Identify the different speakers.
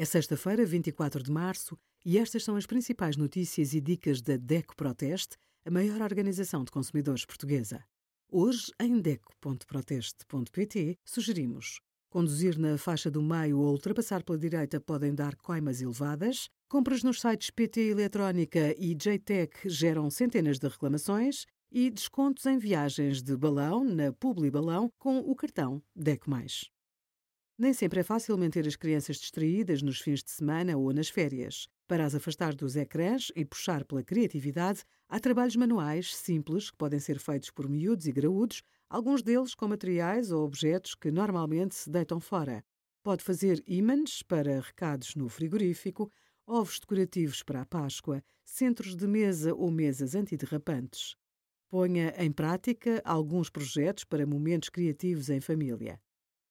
Speaker 1: É sexta-feira, 24 de março, e estas são as principais notícias e dicas da DECO Proteste, a maior organização de consumidores portuguesa. Hoje, em DECO.proteste.pt, sugerimos conduzir na faixa do meio ou ultrapassar pela direita podem dar coimas elevadas, compras nos sites PT Eletrónica e JTEC geram centenas de reclamações e descontos em viagens de balão na Publi Balão com o cartão DECO+. Nem sempre é fácil manter as crianças distraídas nos fins de semana ou nas férias. Para as afastar dos ecrãs e puxar pela criatividade, há trabalhos manuais simples que podem ser feitos por miúdos e graúdos, alguns deles com materiais ou objetos que normalmente se deitam fora. Pode fazer ímãs para recados no frigorífico, ovos decorativos para a Páscoa, centros de mesa ou mesas antiderrapantes. Ponha em prática alguns projetos para momentos criativos em família.